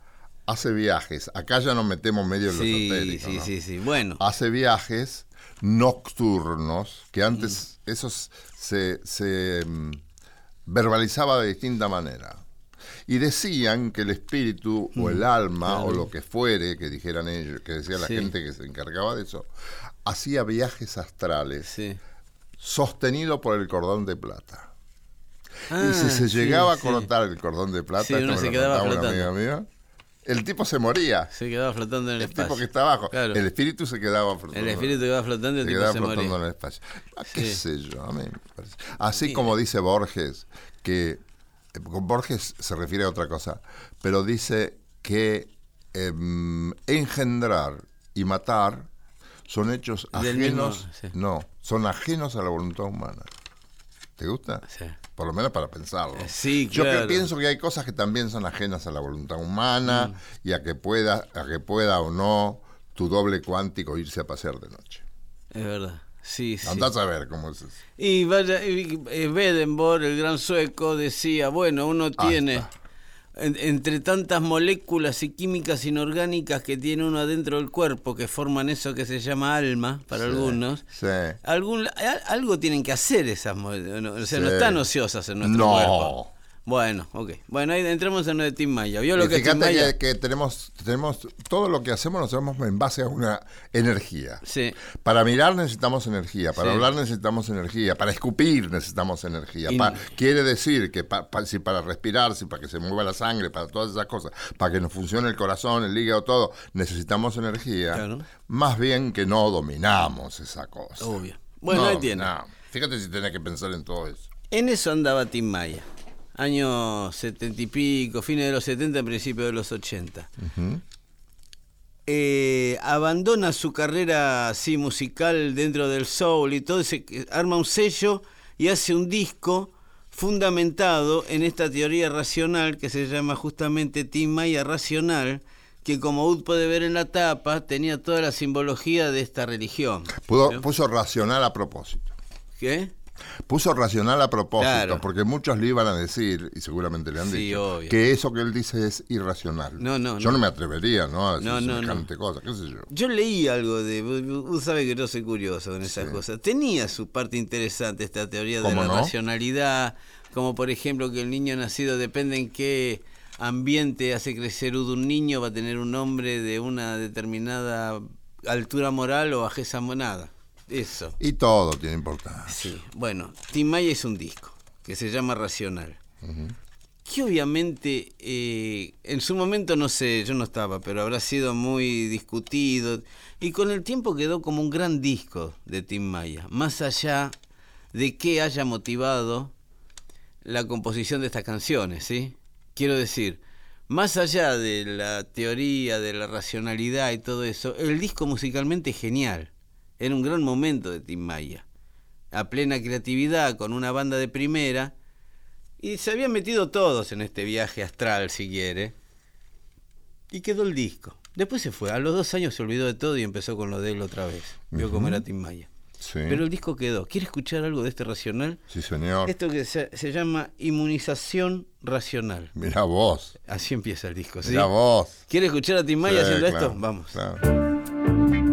Speaker 2: hace viajes. Acá ya nos metemos medio en lo
Speaker 3: Sí,
Speaker 2: esotérico.
Speaker 3: sí,
Speaker 2: ¿no?
Speaker 3: sí, sí. Bueno.
Speaker 2: Hace viajes nocturnos que antes
Speaker 3: Mm.
Speaker 2: esos se, se, mm, verbalizaba de distinta manera. Y decían que el espíritu o el alma o lo que fuere, que dijeran ellos, que decía la.
Speaker 3: Sí.
Speaker 2: gente que se encargaba de eso, hacía viajes astrales
Speaker 3: Sí.
Speaker 2: sostenido por el cordón de plata.
Speaker 3: Ah,
Speaker 2: y si se
Speaker 3: sí,
Speaker 2: llegaba
Speaker 3: sí.
Speaker 2: a cortar el cordón de plata,
Speaker 3: Sí,
Speaker 2: esto
Speaker 3: uno
Speaker 2: me
Speaker 3: se
Speaker 2: lo
Speaker 3: quedaba
Speaker 2: contaba una
Speaker 3: flotando.
Speaker 2: amiga mía, el tipo se moría.
Speaker 3: Se quedaba flotando en el,
Speaker 2: El
Speaker 3: espacio.
Speaker 2: tipo que está abajo.
Speaker 3: Claro.
Speaker 2: El espíritu se quedaba flotando.
Speaker 3: El espíritu que va flotando y el
Speaker 2: se
Speaker 3: tipo
Speaker 2: quedaba
Speaker 3: se
Speaker 2: flotando
Speaker 3: moría.
Speaker 2: en el espacio. Ah, ¿Qué
Speaker 3: Sí.
Speaker 2: sé yo? A mí me parece. Así como dice Borges, que con Borges se refiere a otra cosa, pero dice que em, engendrar y matar son hechos
Speaker 3: mismo,
Speaker 2: ajenos.
Speaker 3: sí.
Speaker 2: No, son ajenos a la voluntad humana. ¿Te gusta?
Speaker 3: Sí.
Speaker 2: Por lo menos para pensarlo.
Speaker 3: Eh, sí,
Speaker 2: Yo que
Speaker 3: claro.
Speaker 2: pienso que hay cosas que también son ajenas a la voluntad humana
Speaker 3: Mm.
Speaker 2: y a que pueda, a que pueda o no tu doble cuántico irse a pasear de noche.
Speaker 3: Es verdad. Sí, sí.
Speaker 2: Andás a ver cómo es eso.
Speaker 3: Y vaya, y, eh, el gran sueco, decía, bueno, uno tiene en- entre tantas moléculas y químicas inorgánicas que tiene uno adentro del cuerpo que forman eso que se llama alma para
Speaker 2: Sí,
Speaker 3: algunos.
Speaker 2: Sí.
Speaker 3: Algún, algo tienen que hacer esas mo- no, o sea, no están ociosas en nuestro
Speaker 2: No.
Speaker 3: cuerpo. Bueno, ok. Bueno, ahí entramos en lo de Tim Maya. ¿Vio lo
Speaker 2: Y
Speaker 3: que
Speaker 2: fíjate
Speaker 3: Maya?
Speaker 2: que, que tenemos, tenemos todo lo que hacemos lo hacemos en base a una energía.
Speaker 3: Sí.
Speaker 2: Para mirar necesitamos energía, para
Speaker 3: Sí.
Speaker 2: hablar necesitamos energía, para escupir necesitamos energía.
Speaker 3: Y-
Speaker 2: Pa- quiere decir que pa- pa- si para respirar, si para que se mueva la sangre, para todas esas cosas, para que nos funcione el corazón, el hígado, todo, necesitamos energía.
Speaker 3: Claro.
Speaker 2: Más bien que no dominamos esa cosa.
Speaker 3: Obvio. Bueno,
Speaker 2: No
Speaker 3: ahí tiene.
Speaker 2: Fíjate si tenés que pensar en todo eso.
Speaker 3: En eso andaba Tim Maya. Años setenta y pico, fines de los 70, principios de los 80. Eh, abandona su carrera así musical dentro del soul y todo, se, arma un sello y hace un disco fundamentado en esta teoría racional que se llama justamente Tim Maya racional, que como Ud puede ver en la tapa, tenía toda la simbología de esta religión.
Speaker 2: Pudo-
Speaker 3: ¿no?
Speaker 2: Puso racional a propósito.
Speaker 3: ¿Qué?
Speaker 2: Puso racional a propósito,
Speaker 3: Claro.
Speaker 2: porque muchos le iban a decir, y seguramente le han
Speaker 3: Sí,
Speaker 2: dicho,
Speaker 3: obvio.
Speaker 2: que eso que él dice es irracional.
Speaker 3: No, no,
Speaker 2: Yo no,
Speaker 3: no.
Speaker 2: me atrevería, ¿no? A decir
Speaker 3: No, no, no.
Speaker 2: semejante cosa, qué sé yo.
Speaker 3: Yo leí algo de. Usted sabe que yo soy curioso con esas
Speaker 2: Sí.
Speaker 3: cosas. Tenía su parte interesante esta teoría de
Speaker 2: ¿Cómo
Speaker 3: la racionalidad, como por ejemplo que el niño nacido depende en qué ambiente hace crecer un niño, va a tener un hombre de una determinada altura moral o bajeza monada. Eso.
Speaker 2: Y todo tiene importancia.
Speaker 3: Sí. Bueno, Tim Maya es un disco que se llama Racional. Que obviamente eh, en su momento no sé, yo no estaba, pero habrá sido muy discutido. Y con el tiempo quedó como un gran disco de Tim Maya. Más allá de que haya motivado la composición de estas canciones, ¿sí? Quiero decir, más allá de la teoría, de la racionalidad y todo eso, el disco musicalmente es genial. Era un gran momento de Tim Maya. A plena creatividad, con una banda de primera. Y se habían metido todos en este viaje astral, si quiere. Y quedó el disco. Después se fue. A los dos años se olvidó de todo y empezó con lo de él otra vez. Vio cómo era Tim Maya.
Speaker 2: Sí,
Speaker 3: Pero el disco quedó. ¿Quiere escuchar algo de este racional?
Speaker 2: sí señor.
Speaker 3: Esto que se, se llama inmunización racional.
Speaker 2: Mirá vos,
Speaker 3: Así empieza el disco, ¿sí?
Speaker 2: mirá vos.
Speaker 3: ¿Quiere escuchar a Tim Maya
Speaker 2: Sí,
Speaker 3: haciendo
Speaker 2: claro,
Speaker 3: esto? Vamos.
Speaker 2: claro.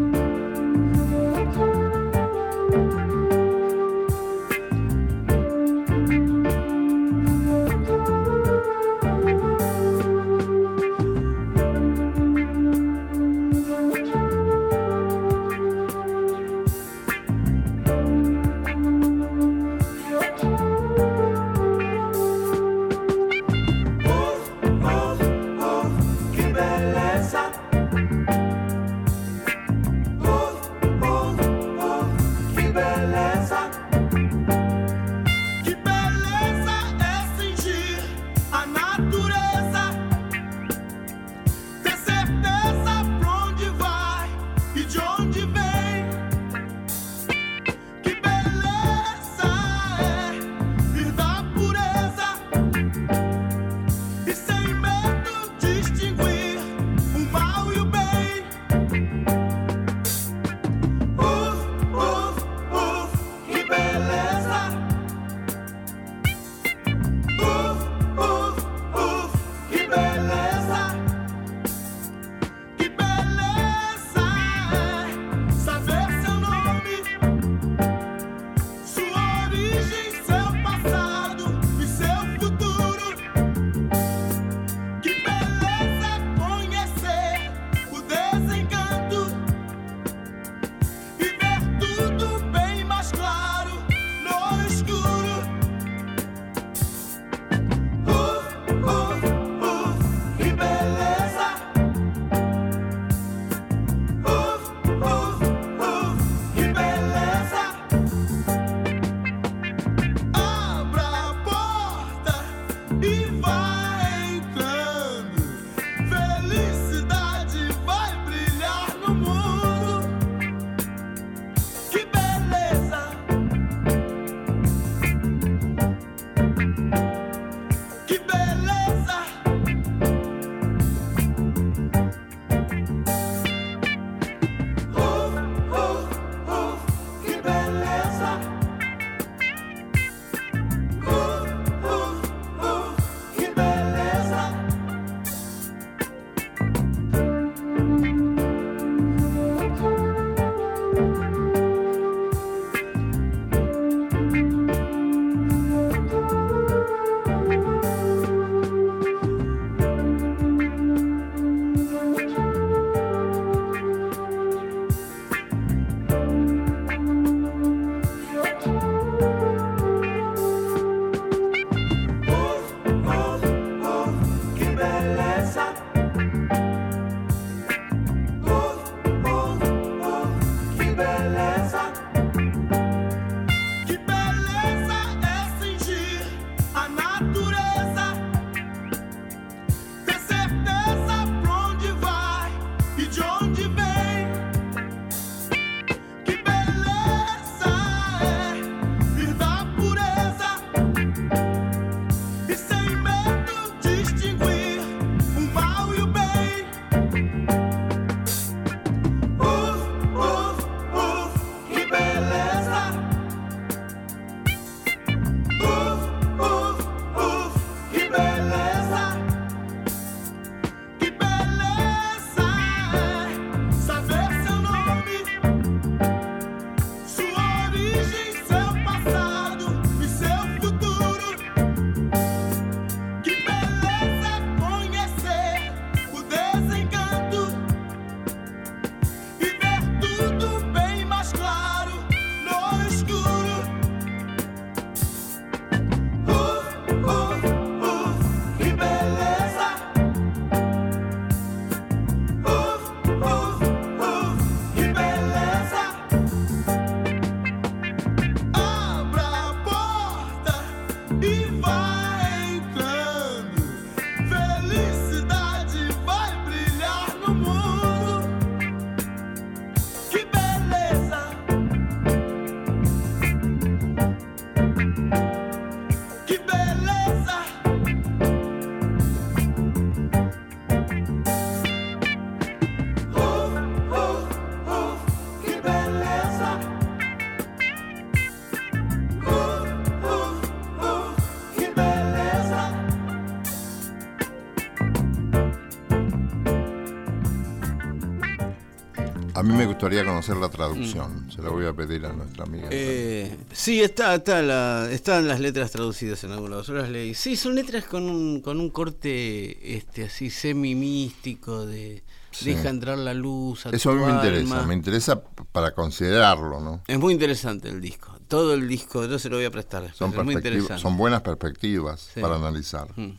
Speaker 2: Gustaría conocer la traducción. Se la voy a pedir a nuestra amiga.
Speaker 3: Eh, sí, está, está la, están las letras traducidas en lado. Yo las leí. Sí, son letras con un, con un corte este así semi-místico de
Speaker 2: Sí.
Speaker 3: deja entrar la luz. A
Speaker 2: Eso a mí me interesa. Me interesa para considerarlo, ¿no?
Speaker 3: Es muy interesante el disco. Todo el disco, yo se lo voy a prestar.
Speaker 2: Son,
Speaker 3: muy
Speaker 2: son buenas perspectivas
Speaker 3: Sí.
Speaker 2: para analizar.
Speaker 3: Mm.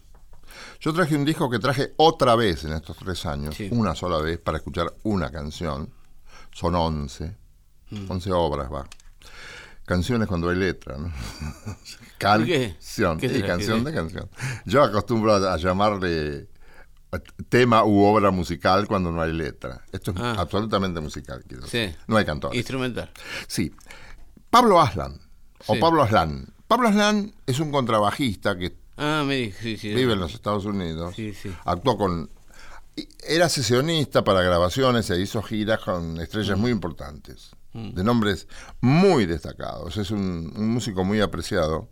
Speaker 2: Yo traje un disco que traje otra vez en estos tres años,
Speaker 3: Sí.
Speaker 2: una sola vez, para escuchar una canción. Son once, once obras, va. Canciones cuando hay letra, ¿no? Canción,
Speaker 3: ¿Qué
Speaker 2: y canción
Speaker 3: ¿Qué-
Speaker 2: de canción. Yo acostumbro a, a llamarle tema u obra musical cuando no hay letra. Esto es
Speaker 3: Ah.
Speaker 2: absolutamente musical, quiero
Speaker 3: Sí.
Speaker 2: decir. No hay cantores.
Speaker 3: Instrumental.
Speaker 2: Sí. Pablo Aslan, o
Speaker 3: Sí.
Speaker 2: Pablo Aslan. Pablo Aslan es un contrabajista que
Speaker 3: Ah, me sí,
Speaker 2: vive en los Estados Unidos.
Speaker 3: Sí, sí.
Speaker 2: Actuó con. Era sesionista para grabaciones e hizo giras con estrellas muy importantes, de nombres muy destacados. Es un, un músico muy apreciado,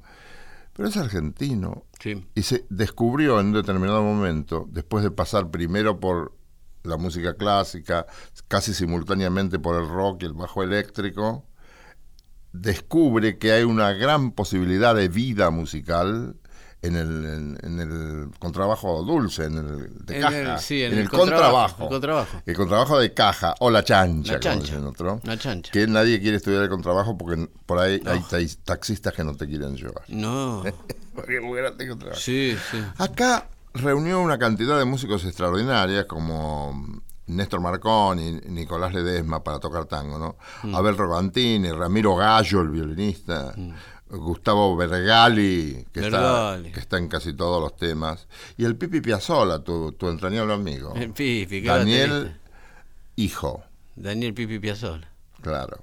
Speaker 2: pero es argentino
Speaker 3: Sí.
Speaker 2: y se descubrió en un determinado momento, después de pasar primero por la música clásica, casi simultáneamente por el rock y el bajo eléctrico, descubre que hay una gran posibilidad de vida musical en el, en, en el contrabajo dulce, en el de
Speaker 3: En
Speaker 2: caja,
Speaker 3: el- sí, en
Speaker 2: en
Speaker 3: el
Speaker 2: el
Speaker 3: contrabajo,
Speaker 2: contrabajo,
Speaker 3: el contrabajo.
Speaker 2: el contrabajo de caja o la chancha,
Speaker 3: La
Speaker 2: como
Speaker 3: chancha,
Speaker 2: dicen otro,
Speaker 3: la chancha.
Speaker 2: que nadie quiere estudiar el contrabajo porque por ahí hay tax- taxistas que no te quieren llevar.
Speaker 3: No.
Speaker 2: Porque es muy grande el contrabajo.
Speaker 3: Sí, sí.
Speaker 2: Acá reunió una cantidad de músicos extraordinarias como Néstor Marconi, Nicolás Ledesma para tocar tango, ¿no?
Speaker 3: Mm.
Speaker 2: Abel Rogantini, Ramiro Gallo, el violinista, Gustavo Vergali, que está,
Speaker 3: Vergali.
Speaker 2: que está en casi todos los temas, y el Pipi Piazzolla, tu, tu entrañable amigo.
Speaker 3: El Pipi, ¿qué edad
Speaker 2: Daniel? Hijo,
Speaker 3: Daniel Pipi Piazzolla.
Speaker 2: claro.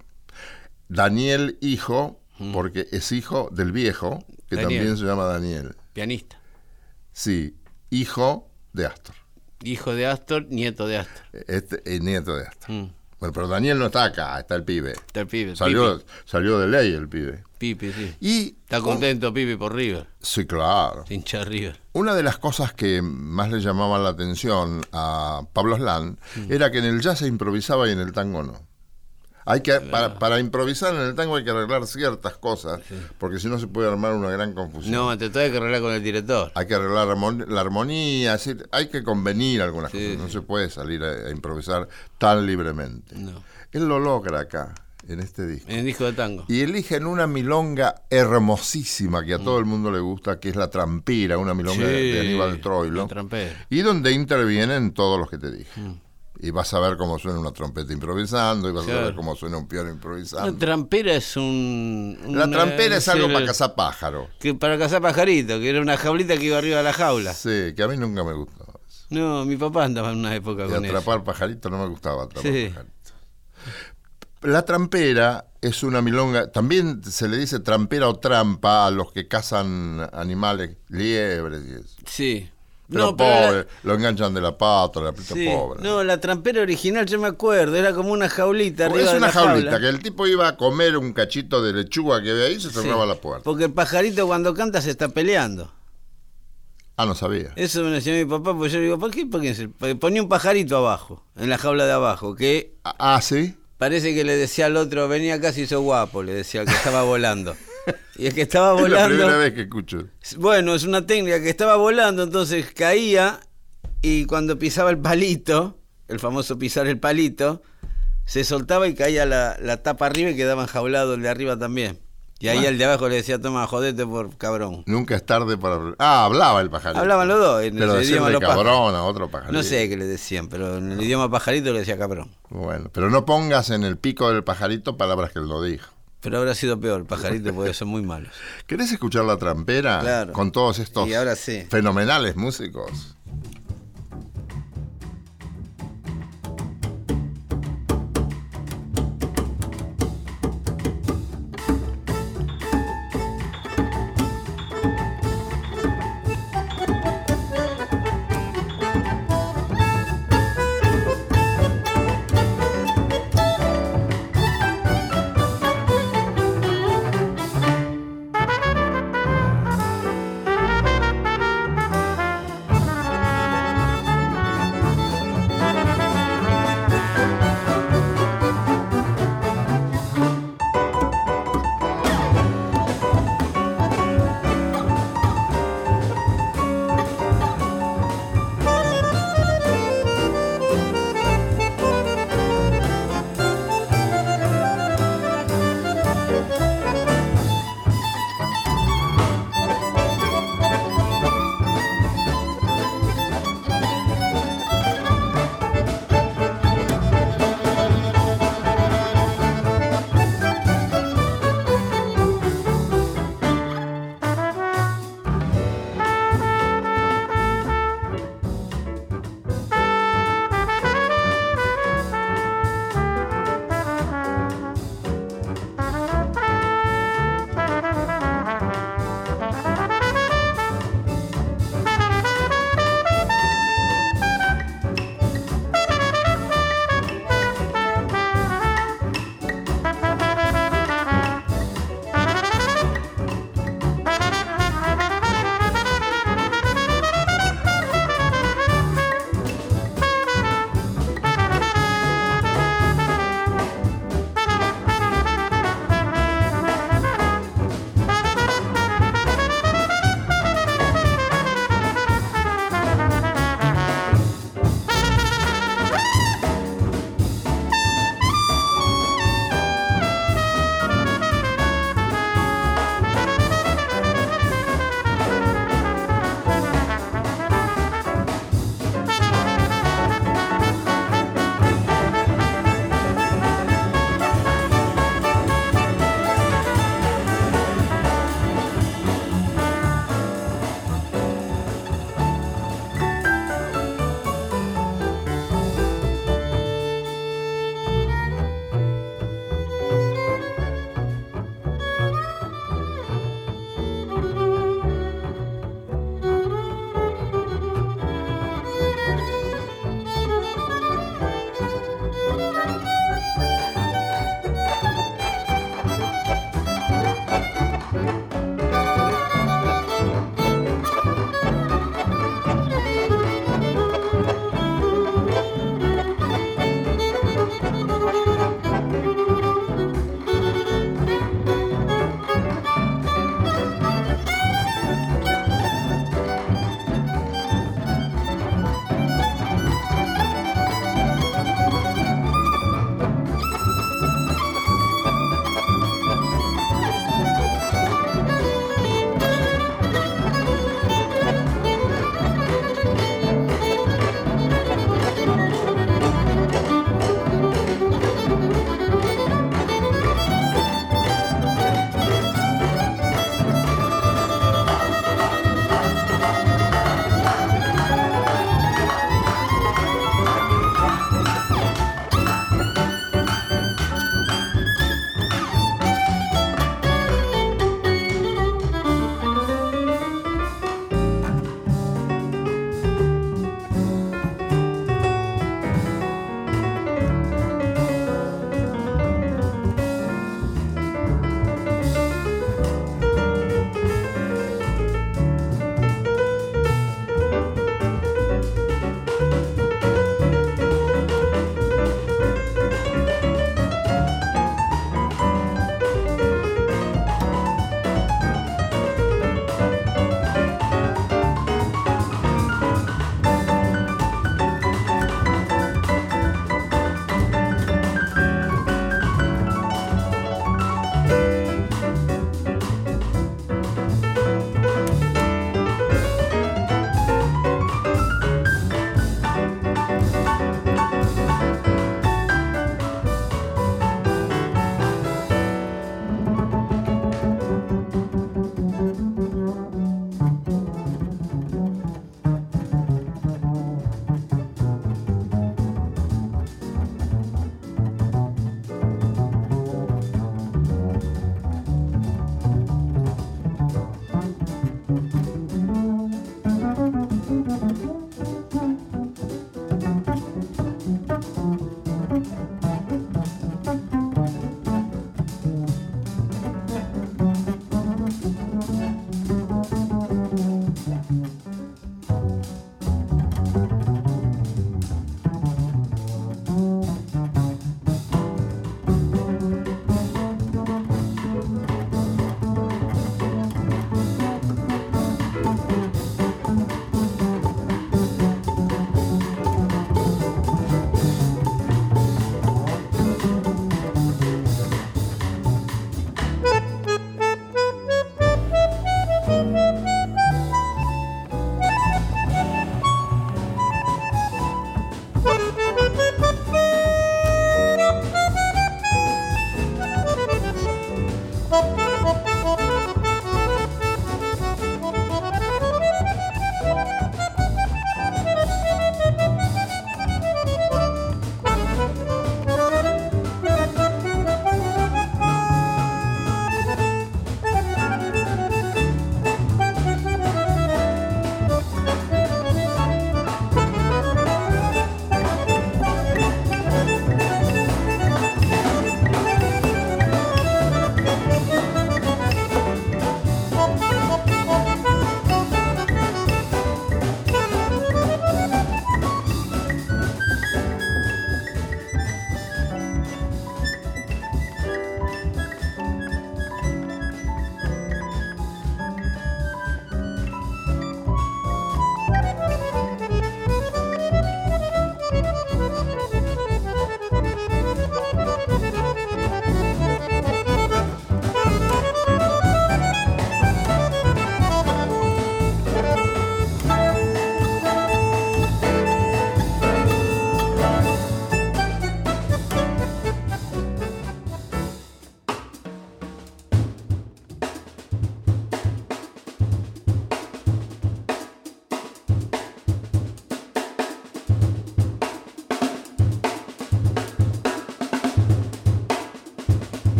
Speaker 2: Daniel Hijo, porque es hijo del viejo, que.
Speaker 3: Daniel.
Speaker 2: también se llama Daniel.
Speaker 3: Pianista.
Speaker 2: Sí, hijo de Astor.
Speaker 3: Hijo de Astor, nieto de Astor.
Speaker 2: Este es nieto de Astor.
Speaker 3: Mm.
Speaker 2: Bueno, pero Daniel no está acá, está el pibe.
Speaker 3: Está el pibe.
Speaker 2: Salió,
Speaker 3: Pipi.
Speaker 2: salió de ley el pibe.
Speaker 3: Pipi, sí.
Speaker 2: Y
Speaker 3: Está contento Pipi por River.
Speaker 2: Sí, claro.
Speaker 3: Hincha River.
Speaker 2: Una de las cosas que más le llamaban la atención a Pablo Slan
Speaker 3: Mm.
Speaker 2: era que en el jazz se improvisaba y en el tango no. Hay que, para, para improvisar en el tango hay que arreglar ciertas cosas, porque si no se puede armar una gran confusión.
Speaker 3: No, te tengo que arreglar con el director.
Speaker 2: Hay que arreglar la armonía, hay que convenir algunas
Speaker 3: Sí,
Speaker 2: cosas. No
Speaker 3: sí.
Speaker 2: se puede salir a, a improvisar tan libremente.
Speaker 3: No.
Speaker 2: Él lo logra acá, en este disco.
Speaker 3: En el disco de tango.
Speaker 2: Y eligen una milonga hermosísima que a todo el mundo le gusta, que es la trampira, una milonga de- de
Speaker 3: Sí,
Speaker 2: Aníbal Troilo.
Speaker 3: el trampero.
Speaker 2: Y donde intervienen todos los que te dije. Y vas a ver cómo suena una trompeta improvisando, y vas a ver cómo suena un piano
Speaker 3: La
Speaker 2: improvisando.
Speaker 3: trampera es un.
Speaker 2: La trampera es algo
Speaker 3: el-
Speaker 2: para cazar pájaros.
Speaker 3: Que para cazar pajarito, que era una jaulita que iba arriba de la jaula.
Speaker 2: Sí, que a mí nunca me gustó. eso.
Speaker 3: No, mi papá andaba en una época
Speaker 2: Y
Speaker 3: con eso.
Speaker 2: atrapar pajaritos no me gustaba atrapar
Speaker 3: Sí.
Speaker 2: pajaritos. La trampera es una milonga, también se le dice trampera o trampa a los que cazan animales, liebres y eso.
Speaker 3: Sí.
Speaker 2: Pero
Speaker 3: no, pero
Speaker 2: pobre,
Speaker 3: la-
Speaker 2: lo enganchan de la pata, la pita
Speaker 3: sí.
Speaker 2: pobre.
Speaker 3: No, la trampera original yo me acuerdo, era como una jaulita arriba
Speaker 2: es
Speaker 3: de
Speaker 2: una
Speaker 3: la
Speaker 2: jaulita,
Speaker 3: jaula.
Speaker 2: que el tipo iba a comer un cachito de lechuga que ve ahí y se cerraba
Speaker 3: Sí.
Speaker 2: la puerta.
Speaker 3: Porque el pajarito cuando canta se está peleando.
Speaker 2: Ah, no sabía.
Speaker 3: Eso me lo decía mi papá, pues yo le digo, ¿por qué? Porque porque ponía un pajarito abajo, en la jaula de abajo, que
Speaker 2: Ah, ah, sí.
Speaker 3: Parece que le decía al otro, venía acá si sos guapo, le decía al que estaba volando. Y el que estaba
Speaker 2: Es la primera
Speaker 3: volando,
Speaker 2: vez que escucho.
Speaker 3: bueno, es una técnica que estaba volando, entonces caía y cuando pisaba el palito, el famoso pisar el palito, se soltaba y caía la, la tapa arriba y quedaba enjaulado el de arriba también. Y ahí el de abajo le decía, toma, jodete por cabrón.
Speaker 2: Nunca es tarde para. Ah, hablaba el pajarito.
Speaker 3: Hablaban los dos, en
Speaker 2: Pero
Speaker 3: el idioma los
Speaker 2: cabrón a otro pajarito.
Speaker 3: No sé qué le decían, pero en el idioma pajarito le decía cabrón.
Speaker 2: Bueno, pero no pongas en el pico del pajarito palabras que él lo dijo.
Speaker 3: Pero habrá sido peor, pajarito, porque son muy malos.
Speaker 2: ¿Querés escuchar la trampera?
Speaker 3: Claro.
Speaker 2: Con todos estos
Speaker 3: Y ahora sí.
Speaker 2: fenomenales músicos.